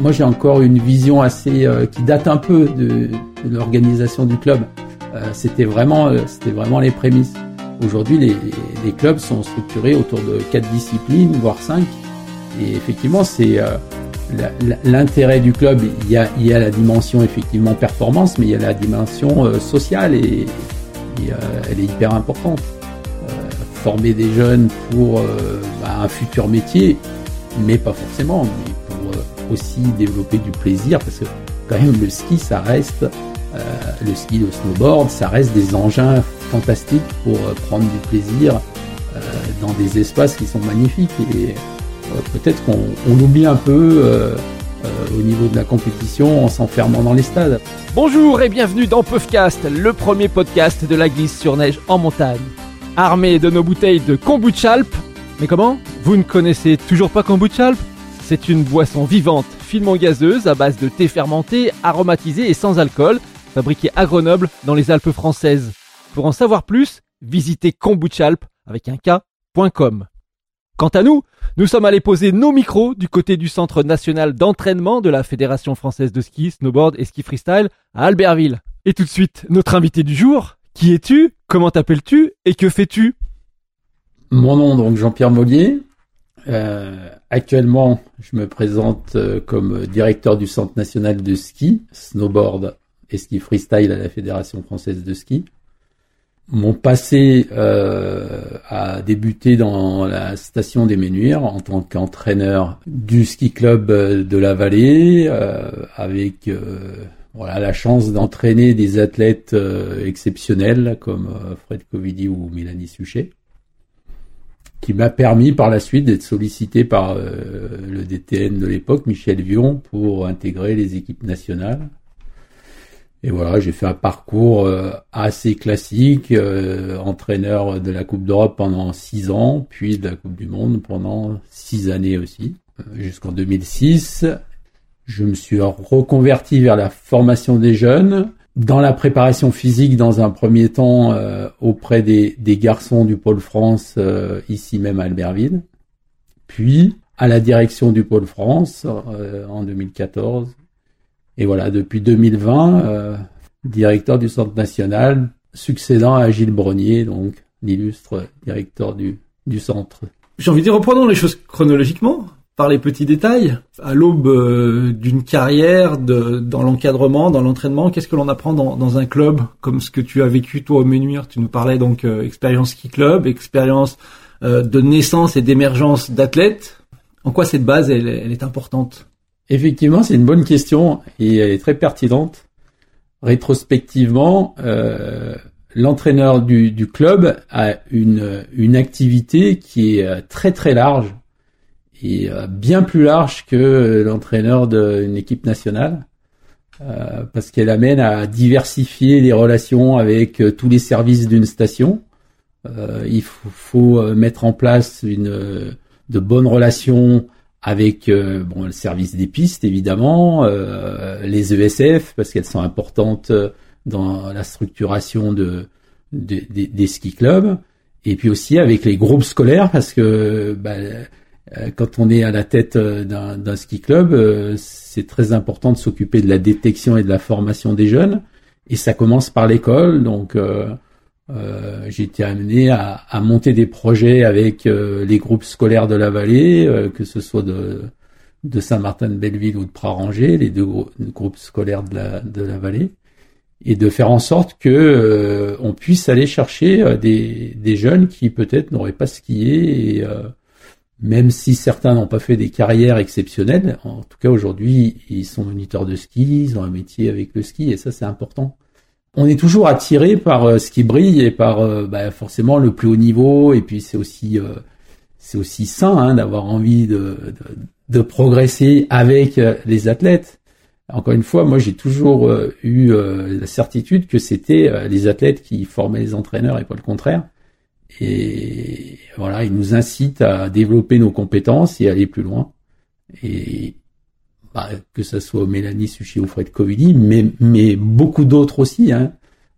moi j'ai encore une vision assez qui date un peu de, l'organisation du club. c'était vraiment, c'était vraiment les prémices. Aujourd'hui, les, clubs sont structurés autour de quatre disciplines, voire cinq. Et effectivement, c'est l'intérêt du club. Il y, a, la dimension effectivement performance, mais il y a la dimension sociale et, elle est hyper importante former des jeunes pour euh, bah, un futur métier, mais pas forcément, euh, aussi développer du plaisir, parce que quand même le ski, ça reste, euh, le ski, le snowboard, ça reste des engins fantastiques pour prendre du plaisir dans des espaces qui sont magnifiques. Et peut-être qu'on oublie un peu au niveau de la compétition en s'enfermant dans les stades. Bonjour et bienvenue dans Puffcast, le premier podcast de la glisse sur neige en montagne armé de nos bouteilles de kombucha Mais comment? Vous ne connaissez toujours pas kombucha C'est une boisson vivante, finement gazeuse à base de thé fermenté, aromatisé et sans alcool, fabriquée à Grenoble dans les Alpes françaises. Pour en savoir plus, visitez kombuchalp avec un K.com. Quant à nous, nous sommes allés poser nos micros du côté du Centre national d'entraînement de la Fédération française de ski, snowboard et ski freestyle à Albertville. Et tout de suite, notre invité du jour, qui es-tu Comment t'appelles-tu Et que fais-tu? Mon nom donc Jean-Pierre Mollier. Euh, actuellement, je me présente euh, comme directeur du Centre national de ski, snowboard et ski freestyle à la Fédération française de ski. Mon passé euh, a débuté dans la station des Menuires en tant qu'entraîneur du ski club de la vallée, avec voilà la chance d'entraîner des athlètes euh, exceptionnels comme euh, Fred Covidi ou Mélanie Suchet, qui m'a permis par la suite d'être sollicité par euh, le DTN de l'époque, Michel Vion, pour intégrer les équipes nationales. Et voilà, j'ai fait un parcours assez classique, entraîneur de la Coupe d'Europe pendant six ans, puis de la Coupe du Monde pendant six années aussi, jusqu'en 2006 je me suis reconverti vers la formation des jeunes, dans la préparation physique dans un premier temps euh, auprès des, garçons du pôle France euh, ici même à Albertville, puis à la direction du pôle France euh, en 2014. Et voilà, depuis 2020, directeur du Centre national, succédant à Gilles Brognier, donc l'illustre directeur du, du centre. J'ai envie de dire, reprenons les choses chronologiquement par les petits détails. À l'aube euh, d'une carrière, dans l'encadrement, dans l'entraînement, qu'est-ce que l'on apprend dans, un club comme ce que tu as vécu toi au Menuire Tu nous parlais donc euh, expérience ski club, expérience euh, de naissance et d'émergence d'athlètes. En quoi cette base elle, est importante? Effectivement, c'est une bonne question et elle est très pertinente. Rétrospectivement, l'entraîneur du, du, club a une, une activité qui est très très large et euh, bien plus large que l'entraîneur d'une équipe nationale. Euh, parce qu'elle amène à diversifier les relations avec euh, tous les services d'une station. il faut, mettre en place une de bonnes relations avec bon le service des pistes évidemment, les ESF parce qu'elles sont importantes dans la structuration de, des ski clubs, et puis aussi avec les groupes scolaires parce que bah, euh, quand on est à la tête euh, d'un ski club, euh, c'est très important de s'occuper de la détection et de la formation des jeunes. Et ça commence par l'école. Donc, euh, j'ai été amené à, à, monter des projets avec les groupes scolaires de la vallée, que ce soit de, de Saint-Martin-de-Belleville ou de Praranger, les deux groupes scolaires de la, de la vallée, et de faire en sorte que on puisse aller chercher des, des jeunes qui peut-être n'auraient pas skié et même si certains n'ont pas fait des carrières exceptionnelles, en tout cas aujourd'hui, ils sont moniteurs de ski, ils ont un métier avec le ski, et ça c'est important. On est toujours attiré par euh, ce qui brille et par euh, bah, forcément le plus haut niveau, et puis c'est aussi euh, c'est aussi sain hein, d'avoir envie de, de, progresser avec les athlètes. Encore une fois, moi j'ai toujours eu la certitude que c'était les athlètes qui formaient les entraîneurs et pas le contraire. Et voilà, il nous incite à développer nos compétences et aller plus loin. Et bah, que ce soit Mélanie Suchi ou Fred Covidi, mais, mais beaucoup d'autres aussi, hein,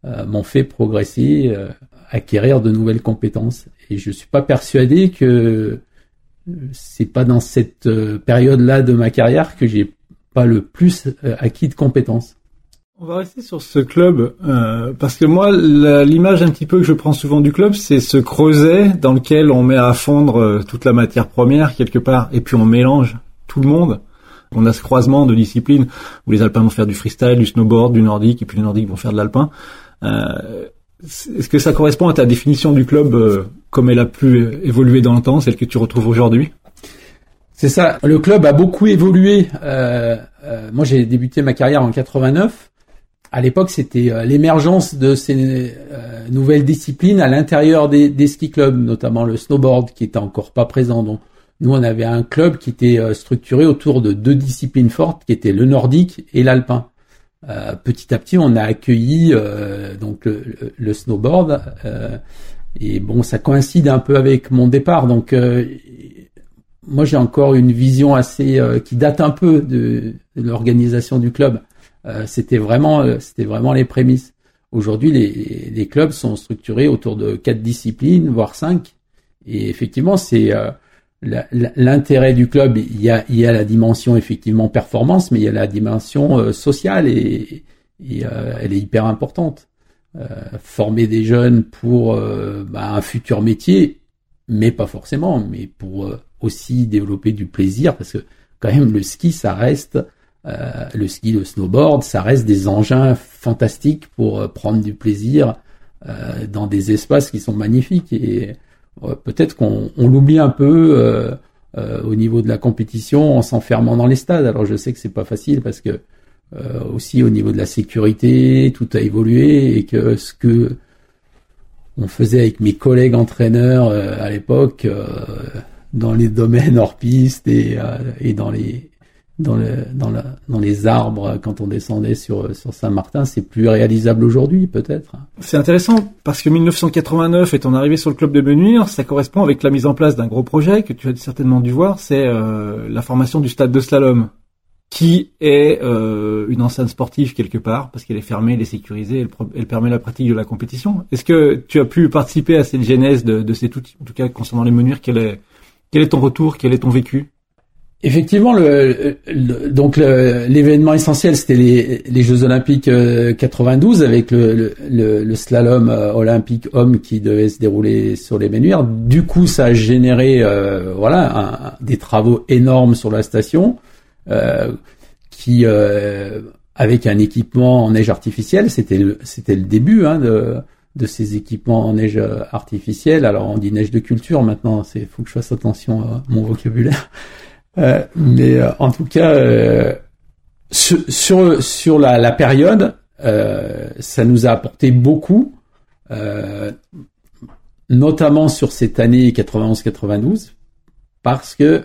euh, m'ont fait progresser, euh, acquérir de nouvelles compétences. Et je suis pas persuadé que c'est pas dans cette euh, période-là de ma carrière que j'ai pas le plus acquis de compétences. On va rester sur ce club euh, parce que moi, l'image un petit peu que je prends souvent du club, c'est ce creuset dans lequel on met à fondre euh, toute la matière première quelque part, et puis on mélange tout le monde. On a ce croisement de disciplines où les alpins vont faire du freestyle, du snowboard, du nordique, et puis les nordiques vont faire de l'alpin. Euh, Est-ce que ça correspond à ta définition du club euh, comme elle a pu évoluer dans le temps, celle que tu retrouves aujourd'hui? C'est ça. Le club a beaucoup évolué. Moi, j'ai débuté ma carrière en 89 à l'époque, c'était euh, l'émergence de ces euh, nouvelles disciplines à l'intérieur des, ski clubs, notamment le snowboard qui était encore pas présent. Donc, nous, on avait un club qui était euh, structuré autour de deux disciplines fortes, qui étaient le nordique et l'alpin. petit à petit, on a accueilli donc le, le snowboard. et bon, ça coïncide un peu avec mon départ. Donc, moi, j'ai encore une vision assez qui date un peu de l'organisation du club. Euh, c'était vraiment, euh, c'était vraiment les prémices. Aujourd'hui, les, les, clubs sont structurés autour de quatre disciplines, voire cinq. Et effectivement, c'est euh, l'intérêt du club. Il y, a, il y a la dimension effectivement performance, mais il y a la dimension sociale et, et elle est hyper importante. former des jeunes pour bah, un futur métier, mais pas forcément, mais pour aussi développer du plaisir, parce que quand même le ski, ça reste euh, le ski, le snowboard, ça reste des engins fantastiques pour euh, prendre du plaisir euh, dans des espaces qui sont magnifiques. Et peut-être qu'on l'oublie un peu au niveau de la compétition en s'enfermant dans les stades. Alors je sais que c'est pas facile parce que aussi au niveau de la sécurité, tout a évolué et que ce que on faisait avec mes collègues entraîneurs à l'époque dans les domaines hors piste et, et dans les dans, le, dans, la, dans les arbres quand on descendait sur, sur Saint-Martin, c'est plus réalisable aujourd'hui peut-être. C'est intéressant parce que 1989 et ton arrivée sur le club de Menuire, ça correspond avec la mise en place d'un gros projet que tu as certainement dû voir, c'est euh, la formation du stade de slalom qui est euh, une enceinte sportive quelque part parce qu'elle est fermée, elle est sécurisée, elle, permet la pratique de la compétition. Est-ce que tu as pu participer à cette genèse de, de cet outil, en tout cas concernant les Menuires, quel est, quel est ton retour, quel est ton vécu? Effectivement, le, donc l'événement essentiel, c'était les, les, Jeux Olympiques 92 euh, avec le, le, le, slalom euh, olympique homme qui devait se dérouler sur les Ménuires. Du coup, ça a généré euh, voilà des travaux énormes sur la station, qui avec un équipement en neige artificielle, c'était le, c'était le début hein, de, de ces équipements en neige artificielle. Alors on dit neige de culture maintenant, c'est faut que je fasse attention à mon vocabulaire. Euh, mais euh, en tout cas, euh, sur, sur, la, la période, ça nous a apporté beaucoup, notamment sur cette année 91-92, parce que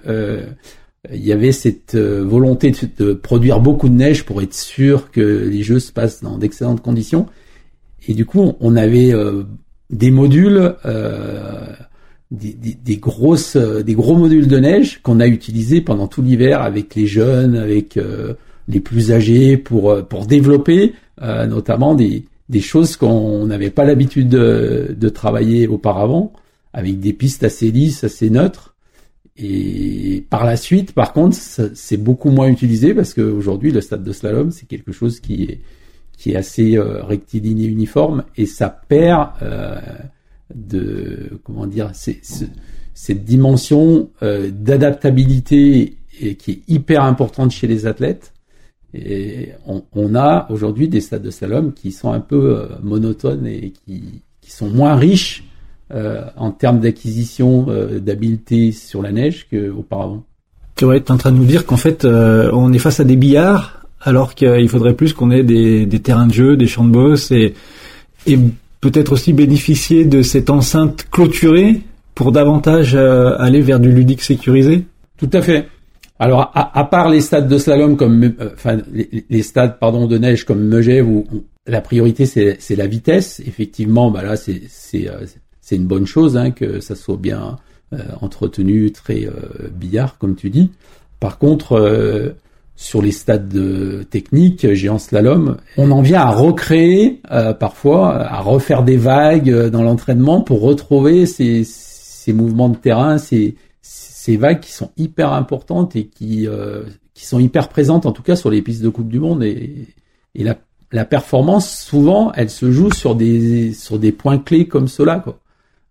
il y avait cette volonté de, produire beaucoup de neige pour être sûr que les jeux se passent dans d'excellentes conditions. Et du coup, on avait des modules des, grosses, euh, des gros modules de neige qu'on a utilisés pendant tout l'hiver avec les jeunes, avec euh, les plus âgés pour euh, pour développer notamment des des choses qu'on n'avait pas l'habitude de, de, travailler auparavant, avec des pistes assez lisses, assez neutres. Et par la suite, par contre, c'est beaucoup moins utilisé parce qu'aujourd'hui, le stade de slalom, c'est quelque chose qui est qui est assez rectiligne et uniforme et ça perd de comment dire cette dimension euh, d'adaptabilité qui est hyper importante chez les athlètes. Et on, a aujourd'hui des stades de slalom qui sont un peu euh, monotones et qui, qui, sont moins riches euh, en termes d'acquisition d'habileté sur la neige qu'auparavant. Tu es en train de nous dire qu'en fait, on est face à des billards alors qu'il faudrait plus qu'on ait des, des, terrains de jeu, des champs de boss et, et peut-être aussi bénéficier de cette enceinte clôturée pour davantage euh, aller vers du ludique sécurisé Tout à fait. Alors, à, part les stades de slalom comme, euh, enfin, les, stades, pardon, de neige comme Megève où, la priorité c'est la vitesse. Effectivement, bah là, c'est euh, c'est une bonne chose hein, que ça soit bien entretenu, très billard comme tu dis. Par contre, sur les stades de technique, géant slalom, on en vient à recréer euh, parfois, à refaire des vagues euh, dans l'entraînement pour retrouver ces, ces, mouvements de terrain, ces, ces vagues qui sont hyper importantes et qui qui sont hyper présentes en tout cas sur les pistes de Coupe du Monde et, et la, la performance souvent elle se joue sur des sur des points clés comme cela quoi.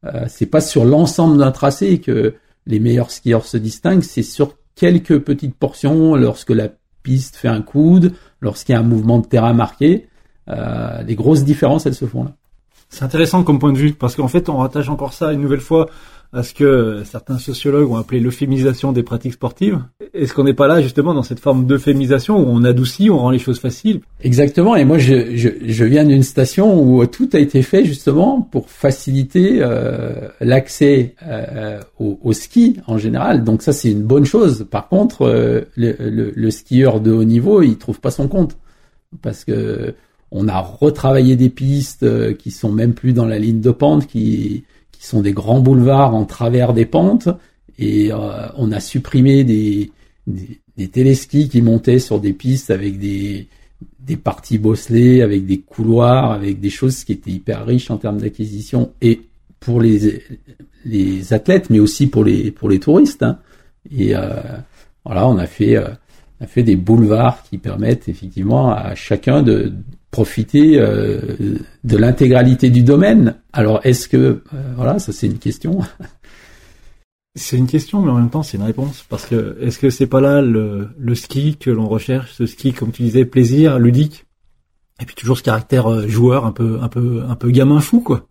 Euh, c'est pas sur l'ensemble d'un tracé que les meilleurs skieurs se distinguent, c'est sur quelques petites portions lorsque la piste fait un coude, lorsqu'il y a un mouvement de terrain marqué. Euh, les grosses différences, elles se font là. C'est intéressant comme point de vue parce qu'en fait, on rattache encore ça une nouvelle fois à ce que certains sociologues ont appelé l'euphémisation des pratiques sportives. Est-ce qu'on n'est pas là justement dans cette forme d'euphémisation où on adoucit, on rend les choses faciles? Exactement. Et moi, je, je, je viens d'une station où tout a été fait justement pour faciliter euh, l'accès euh, au, au, ski en général. Donc ça, c'est une bonne chose. Par contre, euh, le, le, le, skieur de haut niveau, il trouve pas son compte parce que on a retravaillé des pistes euh, qui sont même plus dans la ligne de pente, qui qui sont des grands boulevards en travers des pentes, et euh, on a supprimé des, des, des téléskis qui montaient sur des pistes avec des, des parties bosselées, avec des couloirs, avec des choses qui étaient hyper riches en termes d'acquisition et pour les, les athlètes, mais aussi pour les, pour les touristes. Hein. Et euh, voilà, on a fait, euh, on a fait des boulevards qui permettent effectivement à chacun de, profiter euh, de l'intégralité du domaine. Alors est-ce que euh, voilà, ça c'est une question. C'est une question, mais en même temps c'est une réponse parce que est-ce que c'est pas là le, ski que l'on recherche, ce ski comme tu disais plaisir, ludique, et puis toujours ce caractère euh, joueur un peu un peu un peu gamin fou quoi.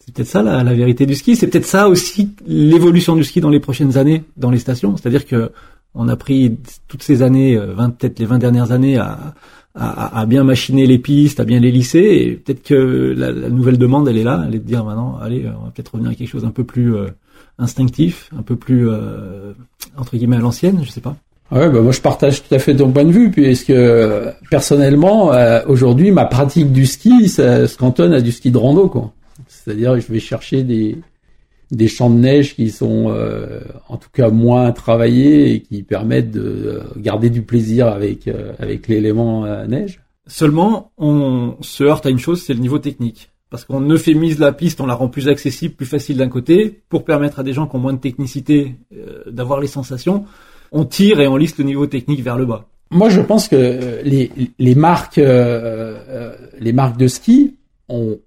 C'est peut-être ça la, la, vérité du ski. C'est peut-être ça aussi l'évolution du ski dans les prochaines années dans les stations. C'est-à-dire que on a pris toutes ces années, 20, peut-être les 20 dernières années à à, à, bien machiner les pistes, à bien les lisser. Et peut-être que la, la, nouvelle demande, elle est là, elle est de dire maintenant, allez, on va peut-être revenir à quelque chose un peu plus euh, instinctif, un peu plus euh, entre guillemets à l'ancienne, je sais pas. Ouais, bah moi je partage tout à fait ton point de vue, puisque personnellement, euh, aujourd'hui, ma pratique du ski, ça se cantonne à du ski de rando, quoi. C'est-à-dire, je vais chercher des des champs de neige qui sont euh, en tout cas moins travaillés et qui permettent de euh, garder du plaisir avec euh, avec l'élément neige. Seulement, on se heurte à une chose, c'est le niveau technique. Parce qu'on euphémise la piste, on la rend plus accessible, plus facile d'un côté, pour permettre à des gens qui ont moins de technicité d'avoir les sensations. On tire et on lisse le niveau technique vers le bas. Moi, je pense que les, les marques, les marques de ski ont,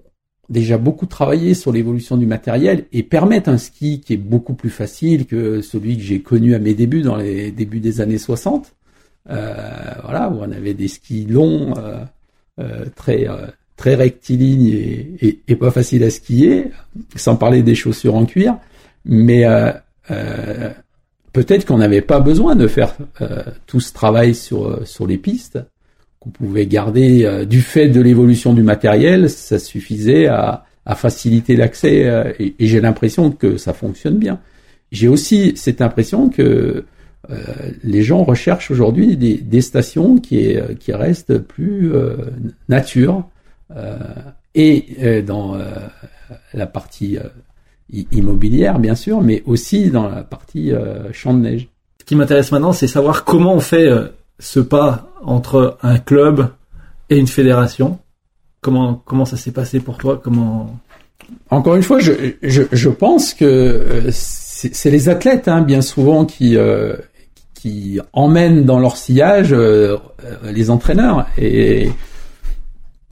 déjà beaucoup travaillé sur l'évolution du matériel et permettent un ski qui est beaucoup plus facile que celui que j'ai connu à mes débuts dans les débuts des années 60. Euh, voilà, où on avait des skis longs, euh, euh, très euh, très rectilignes et, et, pas faciles à skier, sans parler des chaussures en cuir. Mais euh, euh, peut-être qu'on n'avait pas besoin de faire tout ce travail sur sur les pistes qu'on pouvait garder euh, du fait de l'évolution du matériel, ça suffisait à, à faciliter l'accès euh, et, et j'ai l'impression que ça fonctionne bien. J'ai aussi cette impression que euh, les gens recherchent aujourd'hui des, des, stations qui, est, qui restent plus nature et dans la partie immobilière bien sûr, mais aussi dans la partie champ de neige. Ce qui m'intéresse maintenant, c'est savoir comment on fait ce pas entre un club et une fédération. Comment comment ça s'est passé pour toi? Comment? Encore une fois, je je, je pense que euh, c'est les athlètes hein, bien souvent qui euh, qui emmènent dans leur sillage euh, les entraîneurs. Et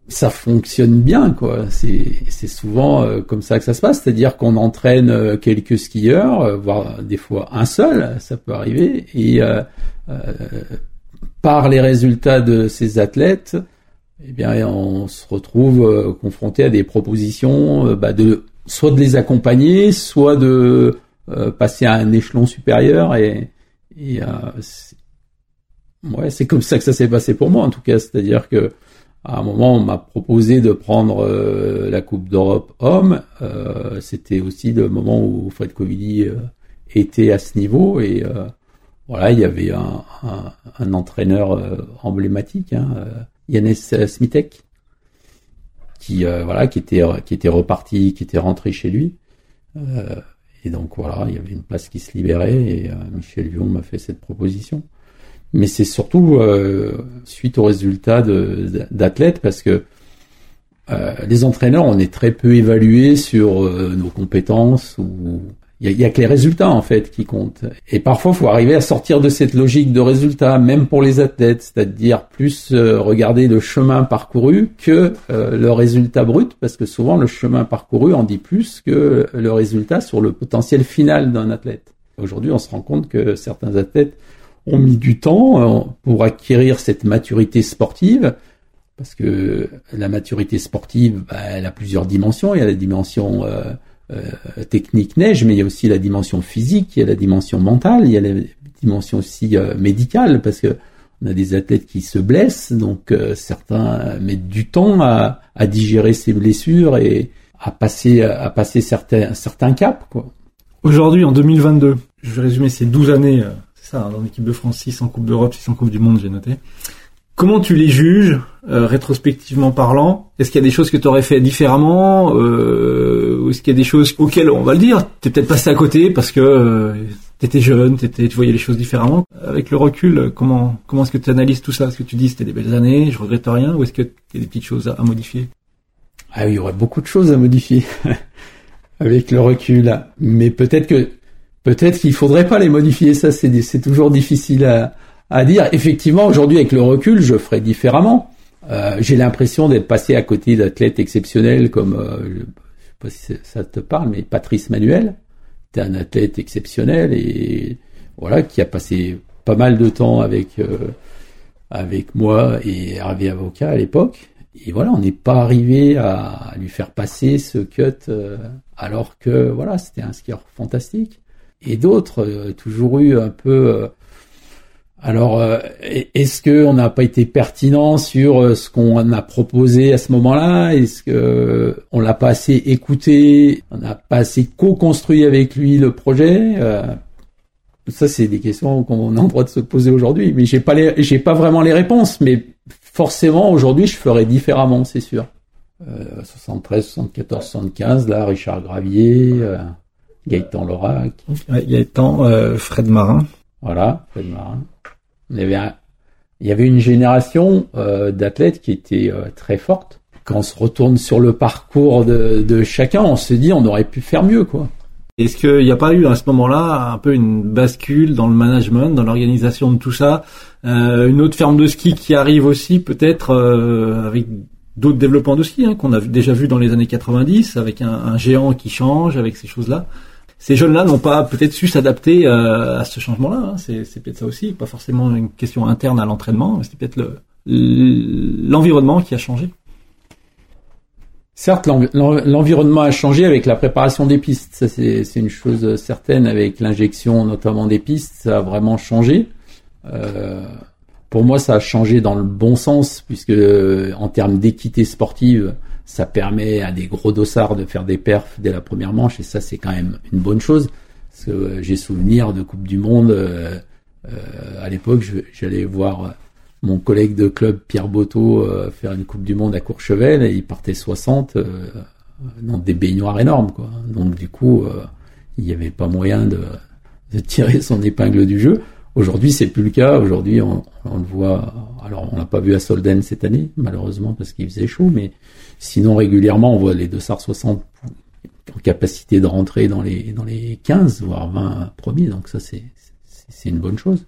ça fonctionne bien quoi. C'est souvent comme ça que ça se passe, c'est-à-dire qu'on entraîne quelques skieurs, voire des fois un seul, ça peut arriver. Et par les résultats de ces athlètes, eh bien, on se retrouve euh, confronté à des propositions, euh, bah, de soit de les accompagner, soit de euh, passer à un échelon supérieur. Et, et ouais, c'est comme ça que ça s'est passé pour moi, en tout cas. C'est-à-dire que à un moment, on m'a proposé de prendre la Coupe d'Europe homme. C'était aussi le moment où Fred Covilly était à ce niveau et voilà, il y avait un, un, un entraîneur euh, emblématique, hein, euh, Yannis Smitek, qui euh, voilà, qui était qui était reparti, qui était rentré chez lui. et donc voilà, il y avait une place qui se libérait et Michel Lyon m'a fait cette proposition. Mais c'est surtout suite aux résultats d'athlètes parce que les entraîneurs, on est très peu évalués sur nos compétences ou il y a, que les résultats en fait qui comptent. Et parfois, il faut arriver à sortir de cette logique de résultats, même pour les athlètes, c'est-à-dire plus euh, regarder le chemin parcouru que euh, le résultat brut, parce que souvent le chemin parcouru en dit plus que le résultat sur le potentiel final d'un athlète. Aujourd'hui, on se rend compte que certains athlètes ont mis du temps euh, pour acquérir cette maturité sportive, parce que la maturité sportive, bah, elle a plusieurs dimensions. Il y a la dimension euh, technique neige, mais il y a aussi la dimension physique, il y a la dimension mentale, il y a la dimension aussi euh, médicale, parce que on a des athlètes qui se blessent, donc euh, certains mettent du temps à, à, digérer ces blessures et à passer à passer certains certains caps. Aujourd'hui, en 2022, je vais résumer ces 12 années, c'est ça, hein, dans l'équipe de France, 6 en Coupe d'Europe, 6 en Coupe du Monde, j'ai noté. Comment tu les juges, euh, rétrospectivement parlant? Est-ce qu'il y a des choses que tu aurais fait différemment euh, Ou est-ce qu'il y a des choses auxquelles, on va le dire, t'es peut-être passé à côté parce que euh, t'étais jeune, t'étais, tu voyais les choses différemment? Avec le recul, comment comment est-ce que tu analyses tout ça? Est-ce que tu dis c'était des belles années, je regrette rien Ou est-ce qu'il y a des petites choses à, modifier? Ah oui, il y aurait beaucoup de choses à modifier avec le recul. Mais peut-être que peut-être qu'il faudrait pas les modifier. Ça, c'est c'est toujours difficile à à dire effectivement aujourd'hui avec le recul je ferais différemment. Euh, j'ai l'impression d'être passé à côté d'athlètes exceptionnels comme euh, je sais pas si ça te parle mais Patrice Manuel, était un athlète exceptionnel et voilà qui a passé pas mal de temps avec euh, avec moi et Hervé Avocat à l'époque et voilà on n'est pas arrivé à, lui faire passer ce cut euh, alors que voilà c'était un skieur fantastique et d'autres toujours eu un peu alors, euh, est-ce qu'on n'a pas été pertinent sur euh, ce qu'on a proposé à ce moment-là? Est-ce que on l'a pas assez écouté? On n'a pas assez co-construit avec lui le projet? Euh, Ça, c'est des questions qu'on a le droit de se poser aujourd'hui. Mais j'ai pas les, j'ai pas vraiment les réponses. Mais forcément, aujourd'hui, je ferais différemment, c'est sûr. 73, 74, 75, là, Richard Gravier, Gaëtan Lorac. Gaëtan, Fred Marin. Voilà, Fred Marin. Il y avait, il y avait une génération euh, d'athlètes qui était euh, très forte. Quand on se retourne sur le parcours de, de chacun, on se dit on aurait pu faire mieux, quoi. Est-ce qu'il n'y a pas eu à ce moment-là un peu une bascule dans le management, dans l'organisation de tout ça, euh, une autre ferme de ski qui arrive aussi peut-être euh, avec d'autres développements de ski hein, qu'on a déjà vu dans les années 90, avec un, un géant qui change, avec ces choses-là ces jeunes-là n'ont pas peut-être su s'adapter euh, à ce changement-là. Hein. C'est, peut-être ça aussi, pas forcément une question interne à l'entraînement, c'est peut-être le, l'environnement qui a changé. Certes, l'environnement a changé avec la préparation des pistes. Ça, c'est, une chose certaine. Avec l'injection notamment des pistes, ça a vraiment changé. Euh, pour moi, ça a changé dans le bon sens, puisque en termes d'équité sportive, ça permet à des gros dossards de faire des perfs dès la première manche et ça c'est quand même une bonne chose. Parce que euh, j'ai souvenir de Coupe du Monde euh, euh, à l'époque j'allais voir mon collègue de club Pierre Boteau faire une Coupe du Monde à Courchevel et il partait 60 dans des baignoires énormes quoi. Donc du coup il n'y avait pas moyen de, de, tirer son épingle du jeu aujourd'hui c'est plus le cas aujourd'hui on, on, le voit alors on l'a pas vu à Solden cette année malheureusement parce qu'il faisait chaud mais Sinon, régulièrement, on voit les deux SAR 60 en capacité de rentrer dans les, dans les 15, voire 20 premiers. Donc ça, c'est, c'est une bonne chose.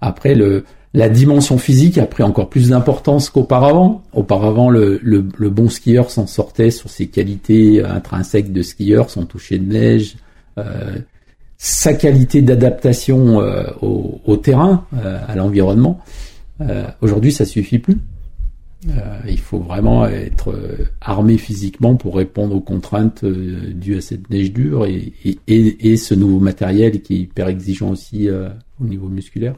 Après, le, la dimension physique a pris encore plus d'importance qu'auparavant. Auparavant, le, le, le bon skieur s'en sortait sur ses qualités intrinsèques de skieur, son toucher de neige, euh, sa qualité d'adaptation euh, au, terrain, euh, à l'environnement. Euh, aujourd'hui, ça suffit plus. Il faut vraiment être armé physiquement pour répondre aux contraintes dues à cette neige dure et, et, et, ce nouveau matériel qui est hyper exigeant aussi au niveau musculaire.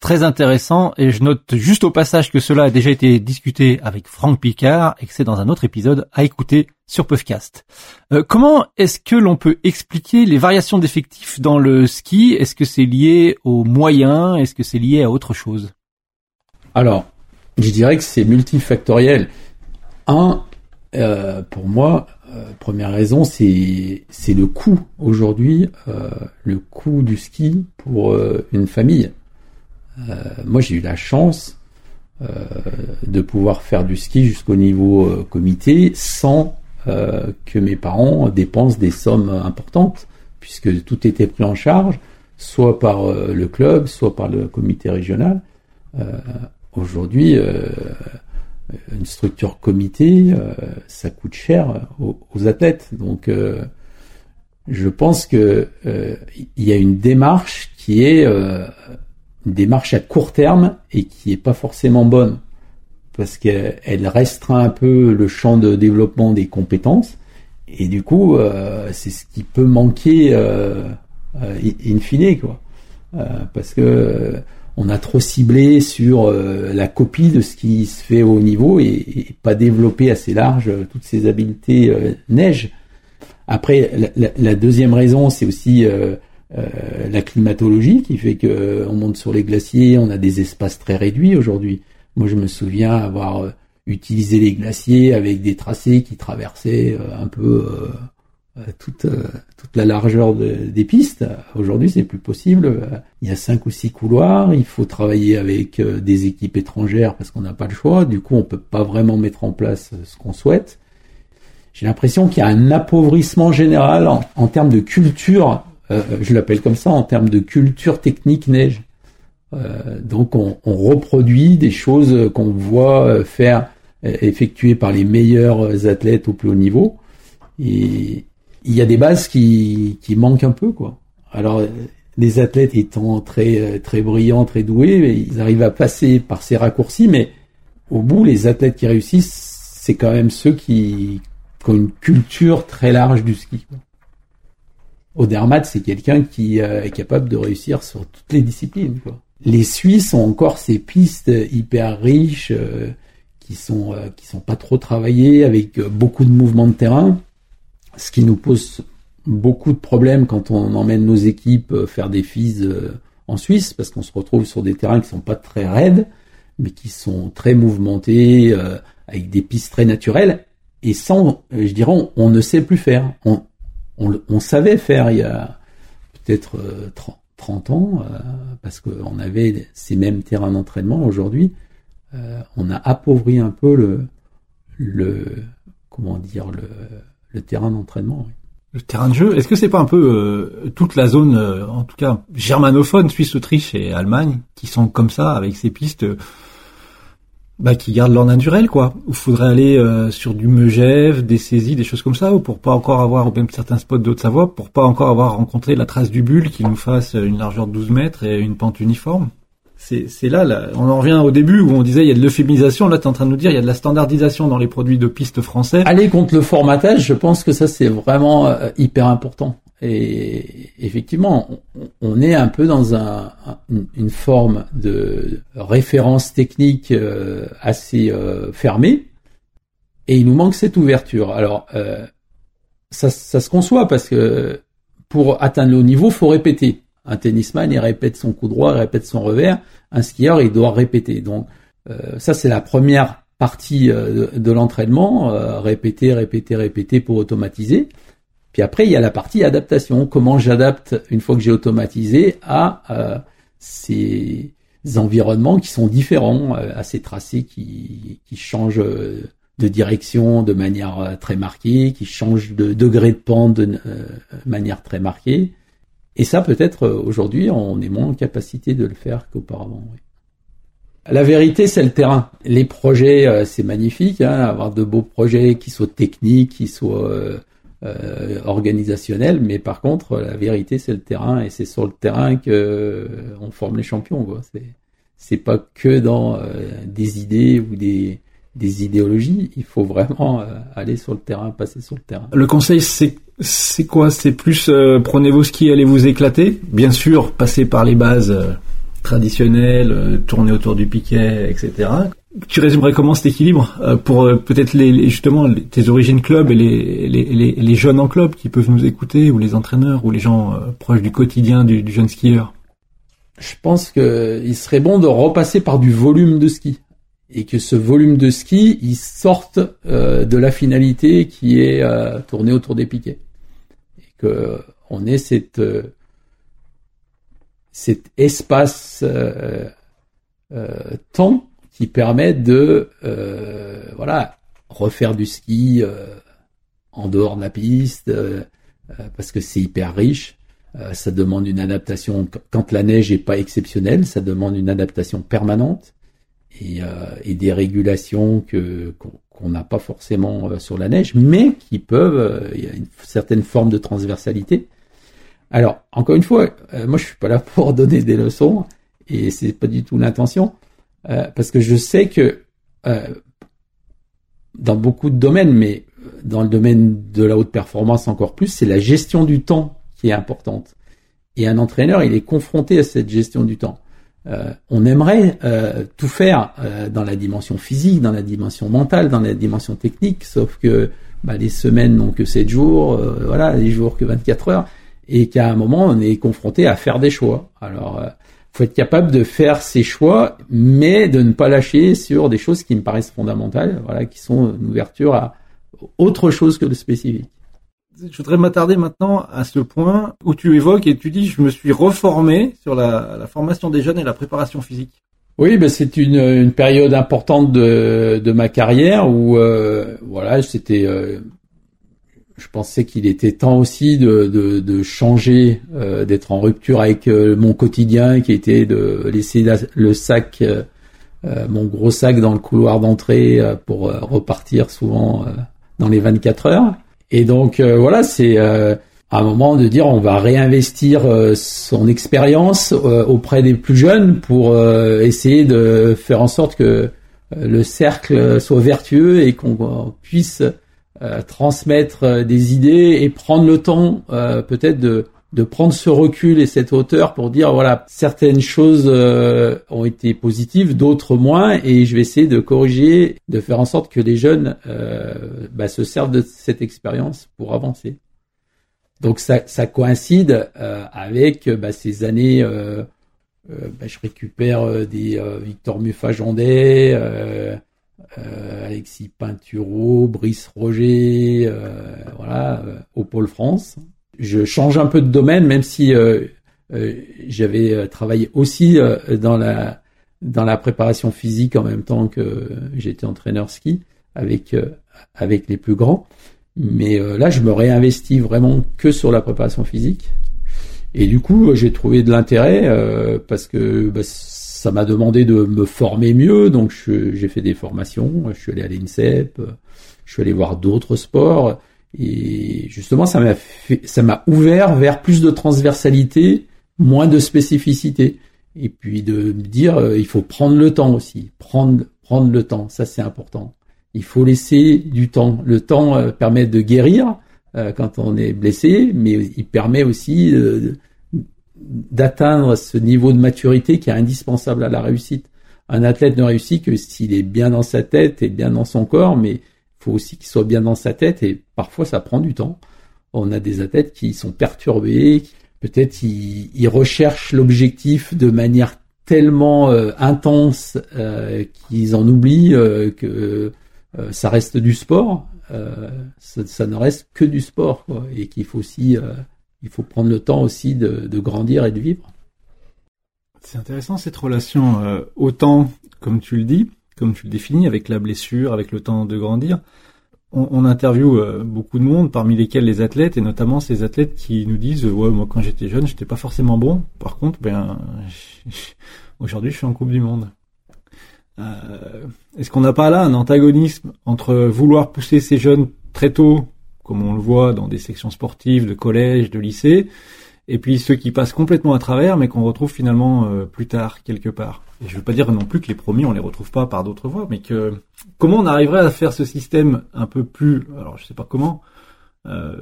Très intéressant et je note juste au passage que cela a déjà été discuté avec Franck Picard et que c'est dans un autre épisode à écouter sur Puffcast. Euh, comment est-ce que l'on peut expliquer les variations d'effectifs dans le ski? Est-ce que c'est lié aux moyens Est-ce que c'est lié à autre chose? Alors, je dirais que c'est multifactoriel. Un, euh, pour moi, euh, première raison, c'est le coût aujourd'hui, le coût du ski pour une famille. Euh, moi, j'ai eu la chance de pouvoir faire du ski jusqu'au niveau comité sans que mes parents dépensent des sommes importantes. puisque tout était pris en charge, soit par le club, soit par le comité régional. Aujourd'hui, une structure comité, ça coûte cher aux, athlètes. Donc, je pense que il y a une démarche qui est une démarche à court terme et qui est pas forcément bonne parce qu'elle restreint un peu le champ de développement des compétences et du coup euh, c'est ce qui peut manquer euh, euh in fine quoi. Parce que on a trop ciblé sur la copie de ce qui se fait au niveau et, et pas développé assez large toutes ces habiletés neige. Après la, la, deuxième raison c'est aussi la climatologie qui fait que on monte sur les glaciers on a des espaces très réduits aujourd'hui moi, je me souviens avoir euh, utilisé les glaciers avec des tracés qui traversaient euh, un peu euh, toute, toute la largeur des pistes. Aujourd'hui, c'est plus possible. Il y a cinq ou six couloirs. Il faut travailler avec des équipes étrangères parce qu'on n'a pas le choix. Du coup, on peut pas vraiment mettre en place ce qu'on souhaite. J'ai l'impression qu'il y a un appauvrissement général en termes de culture. Je l'appelle comme ça, en termes de culture technique neige. Euh, donc on, reproduit des choses qu'on voit euh, faire euh, effectuées par les meilleurs athlètes au plus haut niveau. Et il y a des bases qui, qui manquent un peu, quoi. Alors les athlètes étant très très brillants, très doués, ils arrivent à passer par ces raccourcis, mais au bout, les athlètes qui réussissent, c'est quand même ceux qui, qui, ont une culture très large du ski. Odermatt, c'est quelqu'un qui est capable de réussir sur toutes les disciplines. Quoi les Suisses ont encore ces pistes hyper riches euh, qui sont euh, qui sont pas trop travaillées avec euh, beaucoup de mouvements de terrain, ce qui nous pose beaucoup de problèmes quand on emmène nos équipes faire des FIS en Suisse parce qu'on se retrouve sur des terrains qui sont pas très raides mais qui sont très mouvementés avec des pistes très naturelles et sans je dirais on, ne sait plus faire on, savait faire il y a peut-être 30 30 ans, euh, parce qu'on avait ces mêmes terrains d'entraînement. Aujourd'hui, euh, on a appauvri un peu le, comment dire, le, terrain d'entraînement. Le terrain de jeu, est-ce que c'est pas un peu euh, toute la zone, en tout cas germanophone, Suisse, Autriche et Allemagne, qui sont comme ça, avec ces pistes bah, qui gardent leur naturel, quoi. Il faudrait aller euh, sur du Megève, des saisies, des choses comme ça, ou pour pas encore avoir, même certains spots de Haute-Savoie, pour pas encore avoir rencontré la trace du bulle qui nous fasse une largeur de 12 mètres et une pente uniforme. C'est là, là, on en revient au début où on disait il y a de l'euphémisation, là tu es en train de nous dire il y a de la standardisation dans les produits de piste français. Aller contre le formatage, je pense que ça c'est vraiment euh, hyper important. Et effectivement, on est un peu dans un, une forme de référence technique euh, assez euh, fermée, et il nous manque cette ouverture. Alors, euh, ça, se conçoit parce que pour atteindre le haut niveau, faut répéter. Un tennisman, il répète son coup droit, il répète son revers. Un skieur, il doit répéter. Donc, ça, c'est la première partie de l'entraînement, répéter, répéter, répéter pour automatiser. Puis après, il y a la partie adaptation. Comment j'adapte une fois que j'ai automatisé à euh, ces environnements qui sont différents, euh, à ces tracés qui, changent euh, de direction de manière très marquée, qui changent de degré de pente de manière très marquée. Et ça, peut-être aujourd'hui, on est moins en capacité de le faire qu'auparavant. La vérité, c'est le terrain. Les projets, c'est magnifique, hein, avoir de beaux projets qui soient techniques, qui soient euh, organisationnel, mais par contre, la vérité, c'est le terrain, et c'est sur le terrain que euh, on forme les champions. C'est, c'est pas que dans euh, des idées ou des, des idéologies. Il faut vraiment aller sur le terrain, passer sur le terrain. Le conseil, c'est c'est quoi? C'est plus prenez vos skis, allez vous éclater. Bien sûr, passer par les bases traditionnelles, tourner autour du piquet, etc tu résumerais comment cet équilibre euh, pour euh, peut-être justement tes origines club et les, les, jeunes en club qui peuvent nous écouter ou les entraîneurs ou les gens euh, proches du quotidien du, jeune skieur? Je pense qu'il serait bon de repasser par du volume de ski. Et que ce volume de ski il sorte de la finalité qui est tourner autour des piquets. Et que on ait cette cet espace temps qui permet de euh, voilà refaire du ski euh, en dehors de la piste, euh, parce que c'est hyper riche. ça demande une adaptation quand la neige est pas exceptionnelle, ça demande une adaptation permanente et, et des régulations que qu'on n'a pas forcément sur la neige, mais qui peuvent. Il y a une certaine forme de transversalité. Alors, encore une fois, moi je suis pas là pour donner des leçons et c'est pas du tout l'intention, parce que je sais que dans beaucoup de domaines, mais dans le domaine de la haute performance encore plus, c'est la gestion du temps qui est importante. Et un entraîneur, il est confronté à cette gestion du temps. Euh, on aimerait euh, tout faire euh, dans la dimension physique, dans la dimension mentale, dans la dimension technique, sauf que bah, les semaines n'ont que 7 jours, voilà, les jours que 24 heures, et qu'à un moment, on est confronté à faire des choix. Alors, faut être capable de faire ses choix, mais de ne pas lâcher sur des choses qui me paraissent fondamentales, voilà, qui sont une ouverture à autre chose que le spécifique. Je voudrais m'attarder maintenant à ce point où tu évoques et tu dis je me suis reformé sur la, formation des jeunes et la préparation physique. Oui, ben c'est une, une, période importante de, de ma carrière où euh, voilà, c'était euh, je pensais qu'il était temps aussi de, de, de changer, euh, d'être en rupture avec euh, mon quotidien, qui était de laisser le sac, euh, mon gros sac dans le couloir d'entrée pour repartir souvent dans les 24 heures. Et donc voilà, c'est un moment de dire on va réinvestir son expérience auprès des plus jeunes pour essayer de faire en sorte que le cercle soit vertueux et qu'on puisse euh, transmettre euh, des idées et prendre le temps euh, peut-être de, de prendre ce recul et cette hauteur pour dire voilà certaines choses ont été positives, d'autres moins, et je vais essayer de corriger, de faire en sorte que les jeunes bah, se servent de cette expérience pour avancer. Donc ça, ça coïncide avec bah, ces années. Bah, je récupère des Victor Muffagendais, euh, Alexis Pinturo, Brice Roger, euh, voilà, euh, au Pôle France. Je change un peu de domaine, même si j'avais travaillé aussi dans la dans la préparation physique en même temps que j'étais entraîneur ski avec avec les plus grands. Mais là, je me réinvestis vraiment que sur la préparation physique. Et du coup, j'ai trouvé de l'intérêt parce que bah, ça m'a demandé de me former mieux, donc j'ai fait des formations, je suis allé à l'INSEP, je suis allé voir d'autres sports, et justement ça m'a ouvert vers plus de transversalité, moins de spécificité, et puis de me dire euh, il faut prendre le temps aussi, prendre prendre le temps, ça c'est important. Il faut laisser du temps. Le temps euh, permet de guérir euh, quand on est blessé, mais il permet aussi d'atteindre ce niveau de maturité qui est indispensable à la réussite. Un athlète ne réussit que s'il est bien dans sa tête et bien dans son corps, mais il faut aussi qu'il soit bien dans sa tête et parfois ça prend du temps. On a des athlètes qui sont perturbés, peut-être ils, recherchent l'objectif de manière tellement euh, intense euh, qu'ils en oublient euh, que ça reste du sport. Ça, ne reste que du sport et qu'il faut aussi il faut prendre le temps aussi de, grandir et de vivre. C'est intéressant cette relation euh, autant, comme tu le dis, comme tu le définis, avec la blessure, avec le temps de grandir. On, on interviewe euh, beaucoup de monde, parmi lesquels les athlètes, et notamment ces athlètes qui nous disent ouais moi quand j'étais jeune j'étais pas forcément bon. Par contre, ben aujourd'hui je suis en Coupe du Monde. Euh, est-ce qu'on n'a pas là un antagonisme entre vouloir pousser ces jeunes très tôt comme on le voit dans des sections sportives de collège, de lycée, et puis ceux qui passent complètement à travers, mais qu'on retrouve finalement euh, plus tard quelque part. Et je veux pas dire non plus que les premiers on les retrouve pas par d'autres voies, mais que comment on arriverait à faire ce système un peu plus, alors je sais pas comment, euh,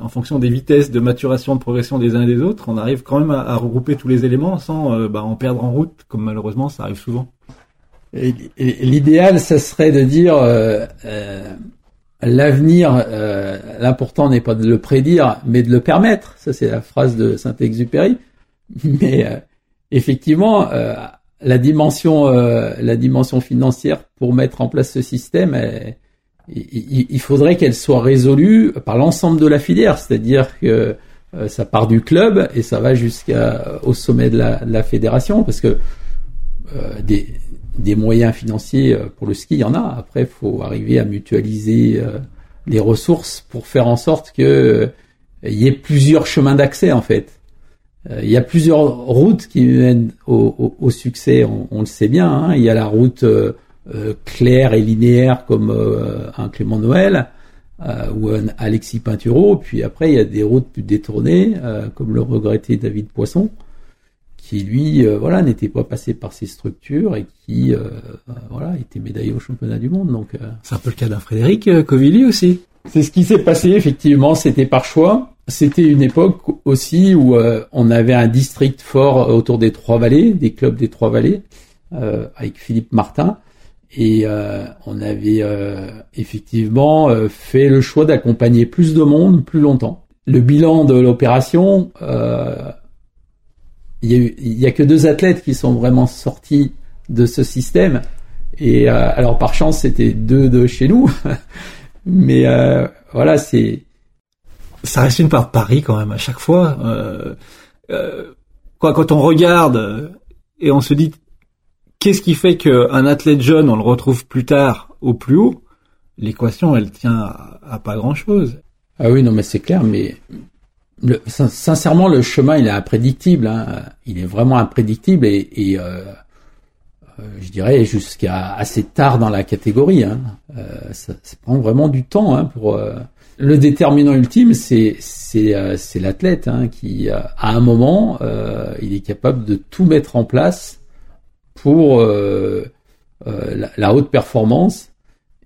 en fonction des vitesses de maturation, de progression des uns et des autres, on arrive quand même à, regrouper tous les éléments sans euh, bah, en perdre en route, comme malheureusement ça arrive souvent. L'idéal, ça serait de dire l'avenir, euh, l'important n'est pas de le prédire, mais de le permettre. Ça, c'est la phrase de Saint-Exupéry. Mais euh, effectivement, euh, la dimension, la dimension financière pour mettre en place ce système, il, faudrait qu'elle soit résolue par l'ensemble de la filière, c'est-à-dire que ça part du club et ça va jusqu'au sommet de la, de la, fédération, parce que des, des moyens financiers euh, pour le ski, il y en a. Après, il faut arriver à mutualiser euh, les ressources pour faire en sorte que il y ait plusieurs chemins d'accès en fait. Il y a plusieurs routes qui mènent au, succès, on, le sait bien. Hein. Il y a la route claire et linéaire comme un Clément Noël ou un Alexis Pinturo. Puis après, il y a des routes plus détournées comme le regretté David Poisson qui lui euh, voilà n'était pas passé par ces structures et qui euh, voilà était médaillé au championnat du monde. Donc euh. c'est un peu le cas d'un Frédéric Covilli aussi. C'est ce qui s'est passé effectivement c'était par choix. C'était une époque aussi où on avait un district fort autour des trois vallées des clubs des trois vallées avec Philippe Martin. Et on avait effectivement fait le choix d'accompagner plus de monde plus longtemps. Le bilan de l'opération il y, a que deux athlètes qui sont vraiment sortis de ce système. Et euh, alors par chance, c'était deux de chez nous, mais euh, voilà, c'est ça reste une part de Paris quand même à chaque fois. Euh, euh, quoi, quand on regarde et on se dit qu'est-ce qui fait qu'un athlète jeune on le retrouve plus tard au plus haut, l'équation elle tient à, à pas grand chose. Ah oui, non mais c'est clair, mais sincèrement, le chemin, il est imprédictible. Hein. Il est vraiment imprédictible et, euh, euh je dirais jusqu'à assez tard dans la catégorie. Hein. Euh, ça, prend vraiment du temps hein, pour. Euh, le déterminant ultime, c'est c'est euh, l'athlète hein, qui, à un moment, il est capable de tout mettre en place pour la, haute performance.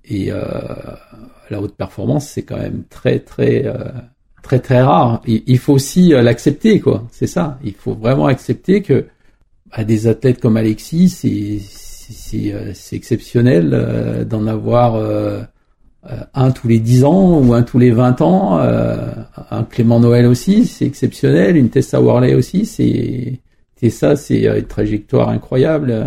Et la haute performance, c'est quand même très très très très rare. Il, faut aussi euh, l'accepter, quoi. C'est ça. Il faut vraiment accepter que à des athlètes comme Alexis, c'est euh, exceptionnel euh, d'en avoir un tous les 10 ans ou un tous les 20 ans. un Clément Noël aussi, c'est exceptionnel. Une Tessa Worley aussi, c'est c'est ça, c'est une trajectoire incroyable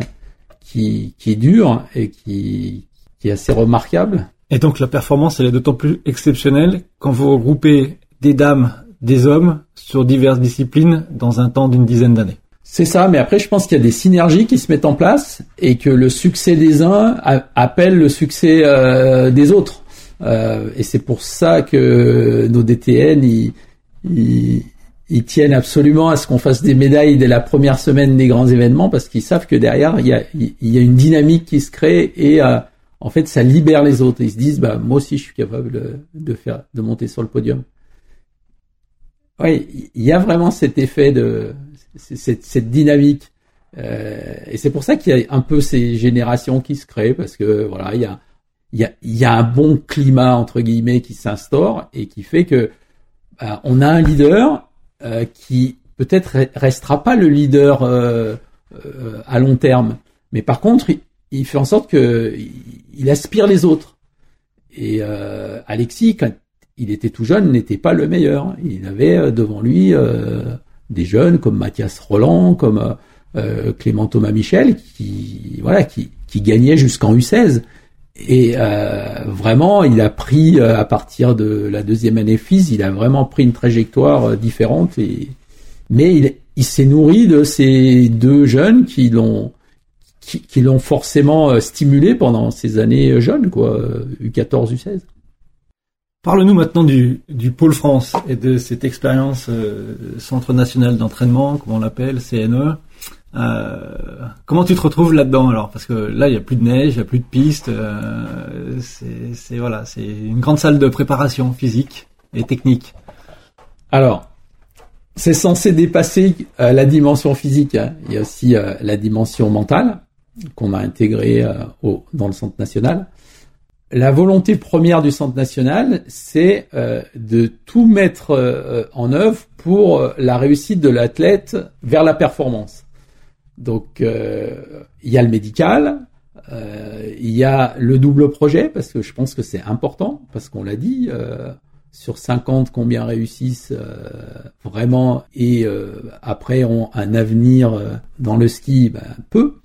qui qui est dure et qui qui est assez remarquable. Et donc la performance, elle est d'autant plus exceptionnelle quand vous regroupez des dames, des hommes sur diverses disciplines dans un temps d'une dizaine d'années. C'est ça, mais après je pense qu'il y a des synergies qui se mettent en place et que le succès des uns appelle le succès euh, des autres. Euh, et c'est pour ça que nos DTN, ils, tiennent absolument à ce qu'on fasse des médailles dès la première semaine des grands événements parce qu'ils savent que derrière, il y a, une dynamique qui se crée et euh, en fait, ça libère les autres. Ils se disent, bah, moi aussi, je suis capable de faire, de monter sur le podium. Oui, il y a vraiment cet effet de cette, dynamique. Euh, et c'est pour ça qu'il y a un peu ces générations qui se créent parce que voilà, il y a un bon climat entre guillemets qui s'instaure et qui fait que bah, on a un leader euh, qui peut-être restera pas le leader euh, euh, à long terme, mais par contre il, il, fait en sorte que il aspire les autres. Et euh, Alexis, quand il était tout jeune, n'était pas le meilleur. Il avait euh, devant lui euh, des jeunes comme Mathias Roland, comme euh, Clément Thomas Michel, qui voilà, qui, qui gagnait jusqu'en U16. Et vraiment, il a pris à partir de la deuxième année FIS, il a vraiment pris une trajectoire différente. Et mais il, il s'est nourri de ces deux jeunes qui l'ont qui, qui l'ont forcément stimulé pendant ces années jeunes, quoi, U14, U16. Parle-nous maintenant du, pôle France et de cette expérience euh, Centre national d'entraînement, comme on l'appelle, CNE. Euh, comment tu te retrouves là-dedans alors? Parce que là, il n'y a plus de neige, il n'y a plus de pistes. Euh, c'est voilà, c'est une grande salle de préparation physique et technique. Alors, c'est censé dépasser la dimension physique. Hein. Il y a aussi la dimension mentale qu'on a intégrée dans le Centre national la volonté première du Centre national, c'est euh, de tout mettre euh, en œuvre pour euh, la réussite de l'athlète vers la performance. Donc, il y a le médical, il y a le double projet, parce que je pense que c'est important, parce qu'on l'a dit, sur 50, combien réussissent vraiment et après ont un avenir dans le ski, ben, peu.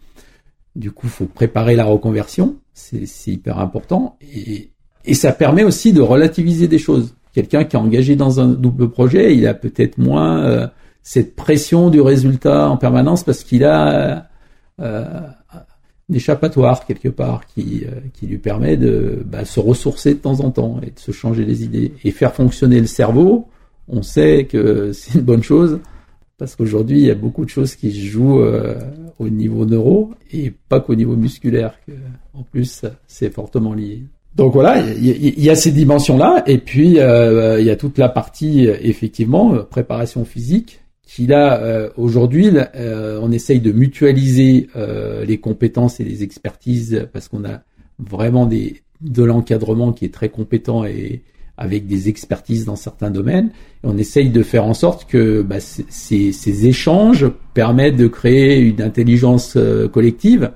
Du coup, faut préparer la reconversion c'est hyper important et, ça permet aussi de relativiser des choses. Quelqu'un qui est engagé dans un double projet, il a peut-être moins euh, cette pression du résultat en permanence parce qu'il a euh, un échappatoire quelque part qui, euh, lui permet de bah, se ressourcer de temps en temps et de se changer les idées et faire fonctionner le cerveau on sait que c'est une bonne chose parce qu'aujourd'hui, il y a beaucoup de choses qui se jouent euh, au niveau neuro et pas qu'au niveau musculaire. En plus, c'est fortement lié. Donc voilà, il y, a ces dimensions-là, et puis euh, il y a toute la partie effectivement préparation physique. Qui là aujourd'hui, on essaye de mutualiser les compétences et les expertises parce qu'on a vraiment des de l'encadrement qui est très compétent et, avec des expertises dans certains domaines. on essaye de faire en sorte que bah, ces, ces, échanges permettent de créer une intelligence euh, collective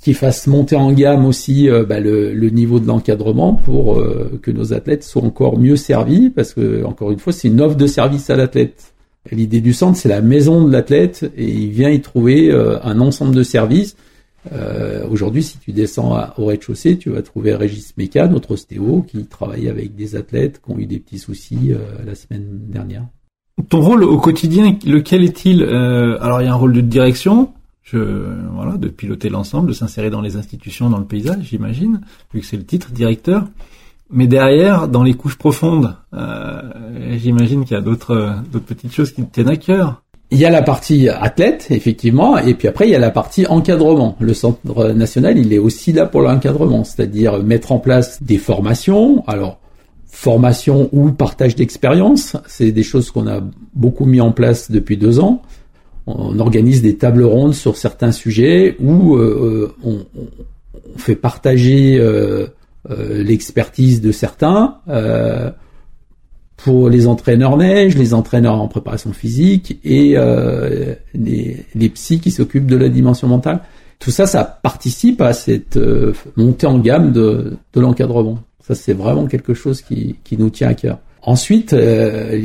qui fasse monter en gamme aussi euh, bah, le, le, niveau de l'encadrement pour euh, que nos athlètes soient encore mieux servis, parce que encore une fois, c'est une offre de service à l'athlète. L'idée du centre, c'est la maison de l'athlète et il vient y trouver un ensemble de services euh, Aujourd'hui, si tu descends au rez-de-chaussée, tu vas trouver Régis Mécan, notre ostéo, qui travaille avec des athlètes qui ont eu des petits soucis euh, la semaine dernière. Ton rôle au quotidien, lequel est-il? Euh, Alors, il y a un rôle de direction, je, voilà, de piloter l'ensemble, de s'insérer dans les institutions, dans le paysage, j'imagine, vu que c'est le titre, directeur. Mais derrière, dans les couches profondes, euh, j'imagine qu'il y a d'autres, d'autres petites choses qui te tiennent à cœur. Il y a la partie athlète, effectivement, et puis après il y a la partie encadrement. Le centre national, il est aussi là pour l'encadrement, c'est-à-dire mettre en place des formations. Alors, formation ou partage d'expérience, c'est des choses qu'on a beaucoup mis en place depuis deux ans. On organise des tables rondes sur certains sujets où euh, on, fait partager euh, euh, l'expertise de certains pour les entraîneurs neige, les entraîneurs en préparation physique et euh, les, les psys qui s'occupent de la dimension mentale. Tout ça, ça participe à cette euh, montée en gamme de, de l'encadrement. Ça, c'est vraiment quelque chose qui, qui nous tient à cœur. Ensuite, euh,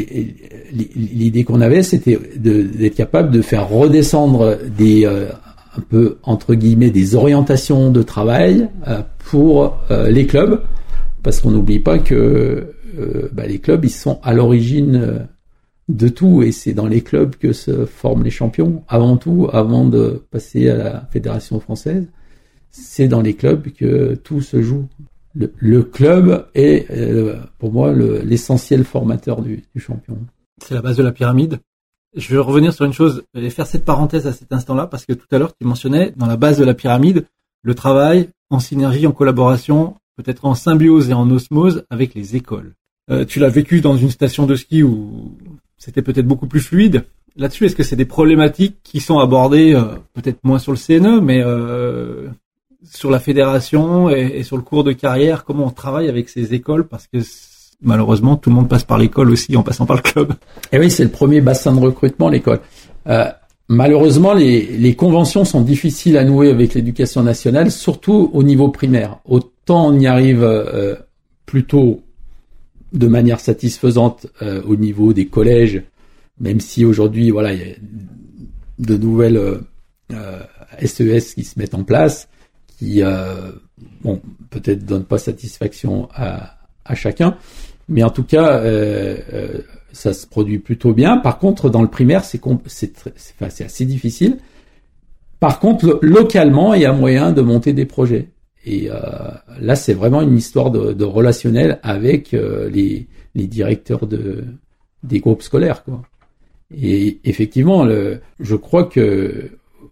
l'idée qu'on avait, c'était d'être capable de faire redescendre des euh, un peu entre guillemets des orientations de travail euh, pour les clubs, parce qu'on n'oublie pas que euh, bah, les clubs, ils sont à l'origine euh, de tout et c'est dans les clubs que se forment les champions. Avant tout, avant de passer à la fédération française, c'est dans les clubs que tout se joue. Le, club est, euh, pour moi, l'essentiel formateur du, du champion. C'est la base de la pyramide. Je veux revenir sur une chose et faire cette parenthèse à cet instant-là parce que tout à l'heure tu mentionnais dans la base de la pyramide le travail en synergie, en collaboration, peut-être en symbiose et en osmose avec les écoles. Euh, tu l'as vécu dans une station de ski où c'était peut-être beaucoup plus fluide. Là-dessus, est-ce que c'est des problématiques qui sont abordées euh, peut-être moins sur le CNE, mais euh, sur la fédération et, sur le cours de carrière? Comment on travaille avec ces écoles? Parce que malheureusement, tout le monde passe par l'école aussi en passant par le club. Et eh oui, c'est le premier bassin de recrutement, l'école. malheureusement, les, les, conventions sont difficiles à nouer avec l'éducation nationale, surtout au niveau primaire. Autant on y arrive plutôt de manière satisfaisante euh, au niveau des collèges, même si aujourd'hui, voilà, il y a de nouvelles euh, SES euh, e qui se mettent en place, qui, euh, bon, peut-être donnent pas satisfaction à, à chacun, mais en tout cas, ça se produit plutôt bien. Par contre, dans le primaire, c'est c'est assez difficile. Par contre, localement, il y a moyen de monter des projets. Et euh, là, c'est vraiment une histoire de, de relationnel avec euh, les, les, directeurs de, des groupes scolaires. Quoi. Et effectivement, le, je crois que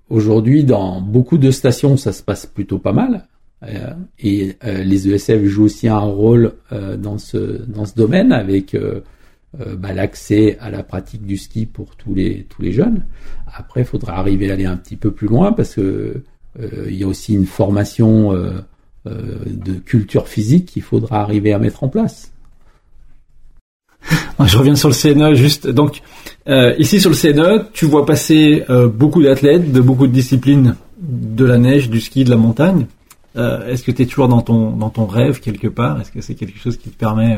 aujourd'hui, dans beaucoup de stations, ça se passe plutôt pas mal. Euh, et les ESF jouent aussi un rôle dans ce dans ce domaine avec bah, l'accès à la pratique du ski pour tous les tous les jeunes. Après, il faudra arriver à aller un petit peu plus loin parce que euh, il y a aussi une formation euh, euh, de culture physique qu'il faudra arriver à mettre en place. Je reviens sur le CNE juste. Donc ici sur le CNE, tu vois passer beaucoup d'athlètes de beaucoup de disciplines, de la neige, du ski, de la montagne. Est-ce que tu es toujours dans ton dans ton rêve quelque part? Est-ce que c'est quelque chose qui te permet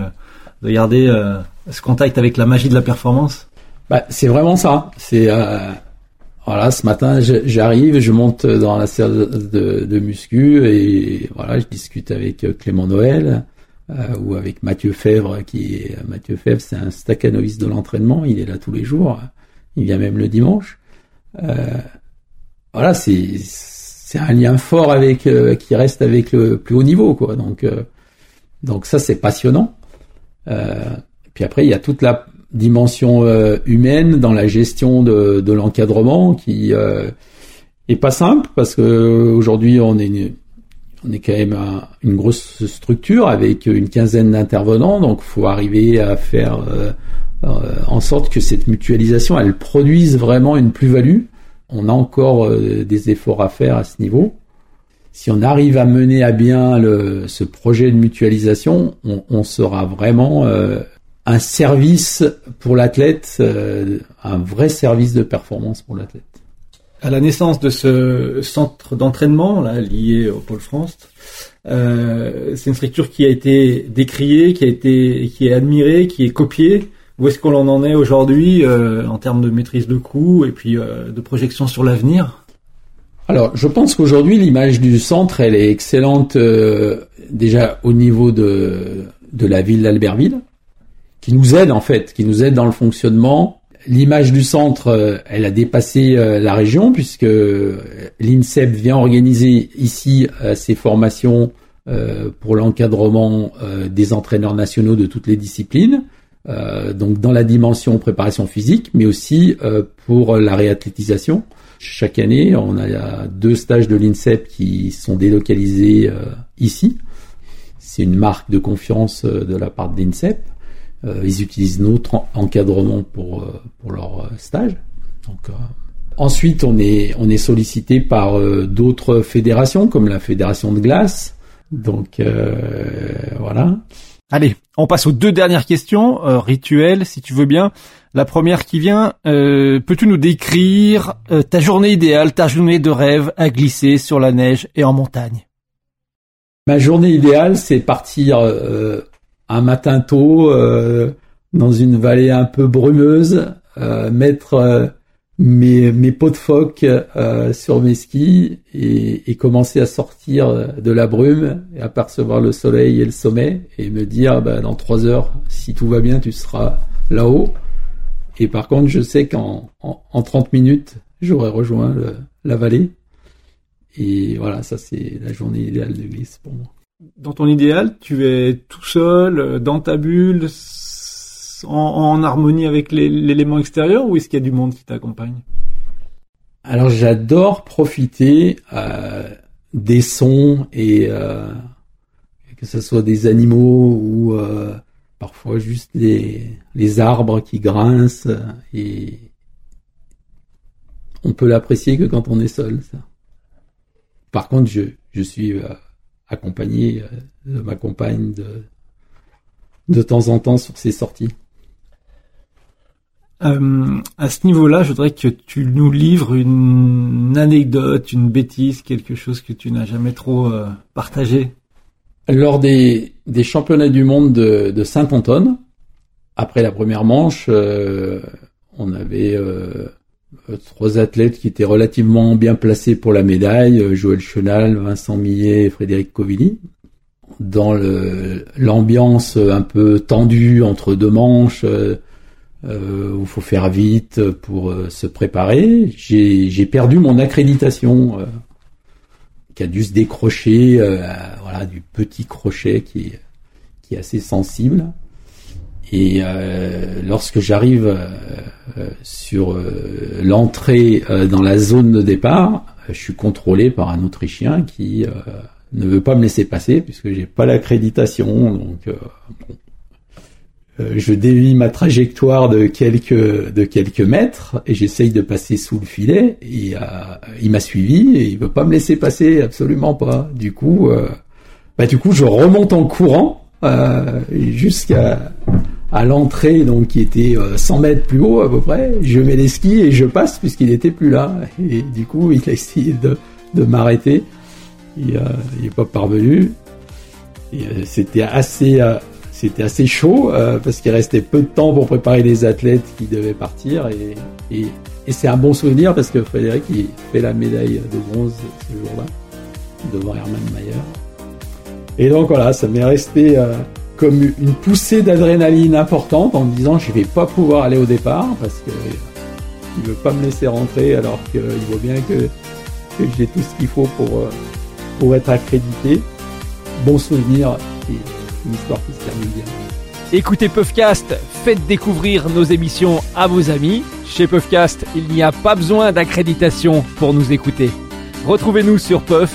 de garder ce contact avec la magie de la performance? Bah, c'est vraiment ça. C'est voilà, ce matin, j'arrive, je monte dans la salle de, muscu et voilà, je discute avec euh, Clément Noël euh, ou avec Mathieu Fèvre, qui est Mathieu Fèvre, c'est un staccanoïste de l'entraînement, il est là tous les jours, il vient même le dimanche. Euh, voilà, c'est c'est un lien fort avec euh, qui reste avec le plus haut niveau, quoi. Donc donc ça c'est passionnant. puis après il y a toute la dimension humaine dans la gestion de, de l'encadrement qui est pas simple parce que aujourd'hui on est une, on est quand même une grosse structure avec une quinzaine d'intervenants, donc faut arriver à faire en sorte que cette mutualisation elle produise vraiment une plus-value. On a encore des efforts à faire à ce niveau si on arrive à mener à bien le, ce projet de mutualisation, on, on sera vraiment euh, un service pour l'athlète, euh, un vrai service de performance pour l'athlète. À la naissance de ce centre d'entraînement là lié au Pôle France, euh, c'est une structure qui a été décriée, qui a été, qui est admirée, qui est copiée. Où est-ce qu'on en est aujourd'hui euh, en termes de maîtrise de coût et puis de projection sur l'avenir? Alors, je pense qu'aujourd'hui, l'image du centre, elle est excellente euh, déjà au niveau de, de la ville d'Albertville, qui nous aide en fait, qui nous aide dans le fonctionnement. L'image du centre, euh, elle a dépassé euh, la région puisque l'INSEP vient organiser ici ses formations pour l'encadrement des entraîneurs nationaux de toutes les disciplines. donc dans la dimension préparation physique, mais aussi pour la réathlétisation. Chaque année, on a deux stages de l'INSEP qui sont délocalisés euh, ici. C'est une marque de confiance euh, de la part de l'INSEP. Euh, ils utilisent notre encadrement pour, pour leur stage. Donc, ensuite, on est, on est sollicité par d'autres fédérations, comme la fédération de glace. Donc, voilà. Allez, on passe aux deux dernières questions, euh, rituelles, si tu veux bien. La première qui vient, euh, peux-tu nous décrire euh, ta journée idéale, ta journée de rêve à glisser sur la neige et en montagne? Ma journée idéale, c'est partir un matin tôt dans une vallée un peu brumeuse, mettre mes, mes pots de phoque euh, sur mes skis et, commencer à sortir de la brume et apercevoir le soleil et le sommet et me dire bah, dans trois heures, si tout va bien, tu seras là-haut. Et par contre, je sais qu'en en, en 30 minutes, j'aurai rejoint la vallée. Et voilà, ça c'est la journée idéale de glisse pour moi. Dans ton idéal, tu es tout seul, dans ta bulle, en, harmonie avec l'élément extérieur ou est-ce qu'il y a du monde qui t'accompagne? Alors j'adore profiter euh, des sons et euh, que ce soit des animaux ou euh, parfois juste les, arbres qui grincent et on peut l'apprécier que quand on est seul. Par contre, je, je suis accompagné de ma compagne de, de temps en temps sur ces sorties. Euh, à ce niveau-là, je voudrais que tu nous livres une anecdote, une bêtise, quelque chose que tu n'as jamais trop euh, partagé. Lors des, des, championnats du monde de, de Saint-Anton, après la première manche, euh, on avait euh, trois athlètes qui étaient relativement bien placés pour la médaille, Joël Chenal, Vincent Millet et Frédéric Covilly. Dans l'ambiance un peu tendue entre deux manches, euh, où il faut faire vite pour euh, se préparer. J'ai perdu mon accréditation euh, qui a dû se décrocher, euh, voilà, du petit crochet qui est assez sensible. Et lorsque j'arrive sur l'entrée dans la zone de départ, je suis contrôlé par un Autrichien qui ne veut pas me laisser passer puisque j'ai pas l'accréditation. Donc bon, euh, je dévie ma trajectoire de quelques de quelques mètres et j'essaye de passer sous le filet. Et euh, il m'a suivi et il veut pas me laisser passer, absolument pas. Du coup, euh, bah du coup, je remonte en courant jusqu'à à l'entrée, donc qui était 100 mètres plus haut à peu près. Je mets les skis et je passe puisqu'il était plus là. Et du coup, il a essayé de, de m'arrêter. Il, il est pas parvenu. C'était assez c'était assez chaud euh, parce qu'il restait peu de temps pour préparer les athlètes qui devaient partir et, et, et c'est un bon souvenir parce que Frédéric il fait la médaille de bronze ce jour-là devant Hermann Mayer. Et donc voilà, ça m'est resté euh, comme une poussée d'adrénaline importante en me disant je vais pas pouvoir aller au départ parce que il veut pas me laisser rentrer alors qu'il voit bien que, j'ai tout ce qu'il faut pour, euh, pour être accrédité. Bon souvenir. Et, une histoire qui se termine bien. Écoutez Puffcast, faites découvrir nos émissions à vos amis. Chez Puffcast, il n'y a pas besoin d'accréditation pour nous écouter. Retrouvez-nous sur puff,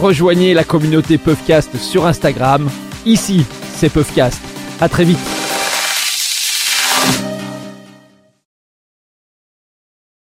Rejoignez la communauté Puffcast sur Instagram. Ici, c'est Puffcast. À très vite.